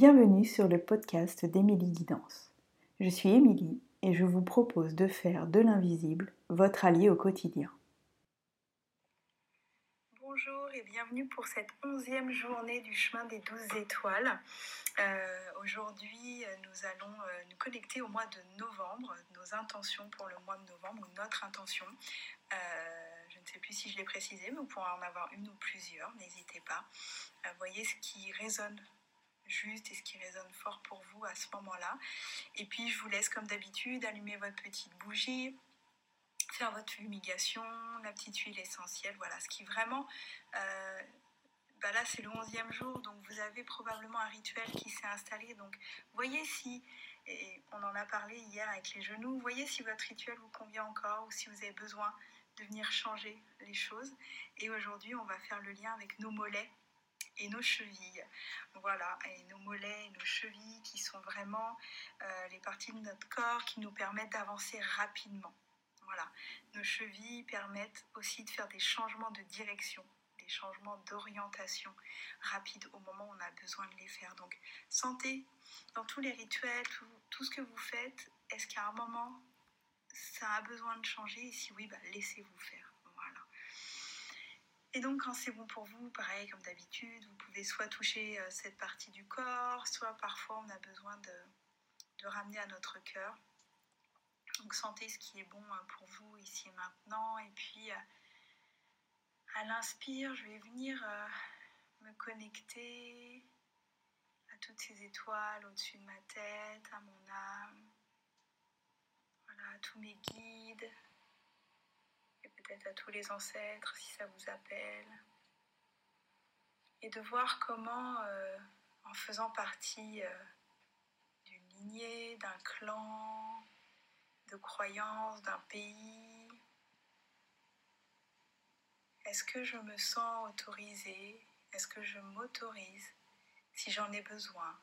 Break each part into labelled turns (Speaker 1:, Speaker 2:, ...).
Speaker 1: Bienvenue sur le podcast d'Émilie Guidance. Je suis Émilie et je vous propose de faire de l'invisible votre allié au quotidien.
Speaker 2: Bonjour et bienvenue pour cette onzième journée du chemin des douze étoiles. Euh, aujourd'hui, nous allons euh, nous connecter au mois de novembre, nos intentions pour le mois de novembre ou notre intention. Euh, je ne sais plus si je l'ai précisé, mais vous pourrez en avoir une ou plusieurs, n'hésitez pas. voyez ce qui résonne juste et ce qui résonne fort pour vous à ce moment-là. Et puis je vous laisse comme d'habitude allumer votre petite bougie, faire votre fumigation, la petite huile essentielle, voilà, ce qui vraiment... Euh, bah là c'est le 11e jour, donc vous avez probablement un rituel qui s'est installé. Donc voyez si, et on en a parlé hier avec les genoux, voyez si votre rituel vous convient encore ou si vous avez besoin de venir changer les choses. Et aujourd'hui on va faire le lien avec nos mollets et nos chevilles. Voilà, et nos mollets et nos chevilles qui sont vraiment euh, les parties de notre corps qui nous permettent d'avancer rapidement. Voilà, nos chevilles permettent aussi de faire des changements de direction, des changements d'orientation rapides au moment où on a besoin de les faire. Donc, sentez dans tous les rituels, tout, tout ce que vous faites, est-ce qu'à un moment ça a besoin de changer? Et si oui, bah, laissez-vous faire. Et donc quand c'est bon pour vous, pareil comme d'habitude, vous pouvez soit toucher euh, cette partie du corps, soit parfois on a besoin de, ramener à notre cœur. Donc sentez ce qui est bon hein, pour vous ici et maintenant. Et puis euh, à l'inspire, je vais venir euh, me connecter à toutes ces étoiles au-dessus de ma tête, à mon âme, voilà, à tous mes guides, peut-être à tous les ancêtres si ça vous appelle. Et de voir comment, euh, en faisant partie euh, d'une lignée, d'un clan, de croyances, d'un pays, est-ce que je me sens autorisée, est-ce que je m'autorise, si j'en ai besoin,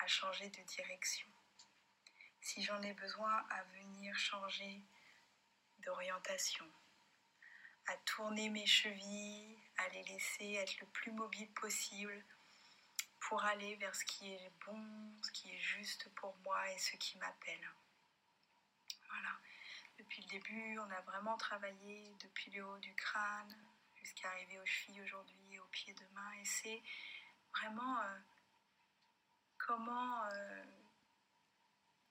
Speaker 2: à changer de direction, si j'en ai besoin à venir changer d'orientation? À tourner mes chevilles, à les laisser être le plus mobile possible pour aller vers ce qui est bon, ce qui est juste pour moi et ce qui m'appelle. Voilà. Depuis le début, on a vraiment travaillé depuis le haut du crâne jusqu'à arriver aux chevilles aujourd'hui et aux pieds demain. Et c'est vraiment euh, comment euh,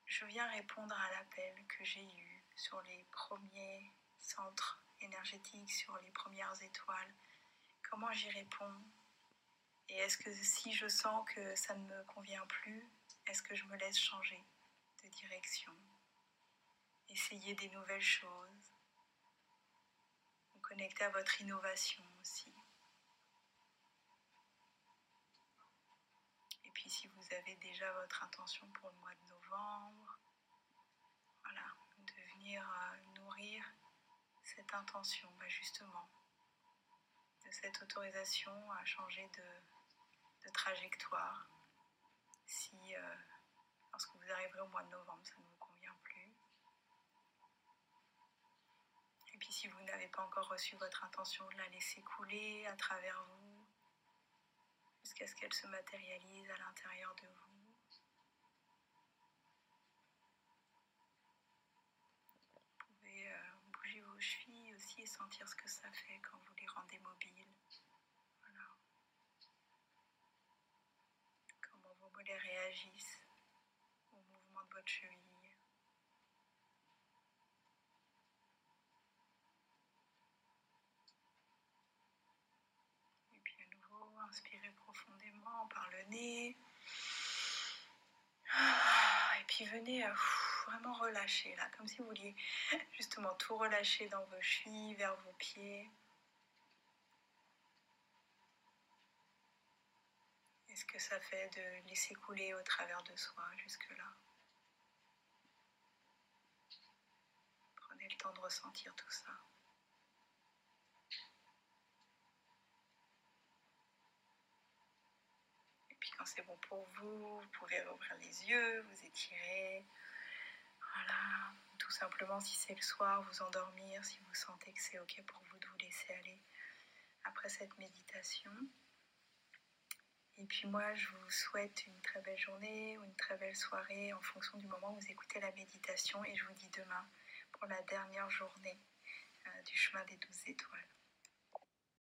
Speaker 2: je viens répondre à l'appel que j'ai eu sur les premiers centres énergétique sur les premières étoiles, comment j'y réponds? Et est-ce que si je sens que ça ne me convient plus, est-ce que je me laisse changer de direction? Essayer des nouvelles choses, vous connecter à votre innovation aussi. Et puis si vous avez déjà votre intention pour le mois de novembre, voilà, de venir euh, nourrir cette intention, bah, justement, de cette autorisation à changer de, trajectoire. Si, euh, lorsque vous arriverez au mois de novembre, ça ne vous convient plus. Et puis si vous n'avez pas encore reçu votre intention, de la laisser couler à travers vous jusqu'à ce qu'elle se matérialise à l'intérieur de vous. aussi et sentir ce que ça fait quand vous les rendez mobiles. Voilà. Comment vos mollets réagissent au mouvement de votre cheville. Et puis à nouveau, inspirez profondément par le nez. Ah, et puis venez à vraiment relâcher là, comme si vous vouliez justement tout relâcher dans vos chevilles, vers vos pieds. Est-ce que ça fait de laisser couler au travers de soi jusque-là? Prenez le temps de ressentir tout ça. Et puis quand c'est bon pour vous, vous pouvez ouvrir les yeux, vous étirer. Voilà, tout simplement si c'est le soir, vous endormir, si vous sentez que c'est ok pour vous de vous laisser aller après cette méditation. Et puis moi, je vous souhaite une très belle journée ou une très belle soirée en fonction du moment où vous écoutez la méditation. Et je vous dis demain pour la dernière journée du chemin des douze étoiles.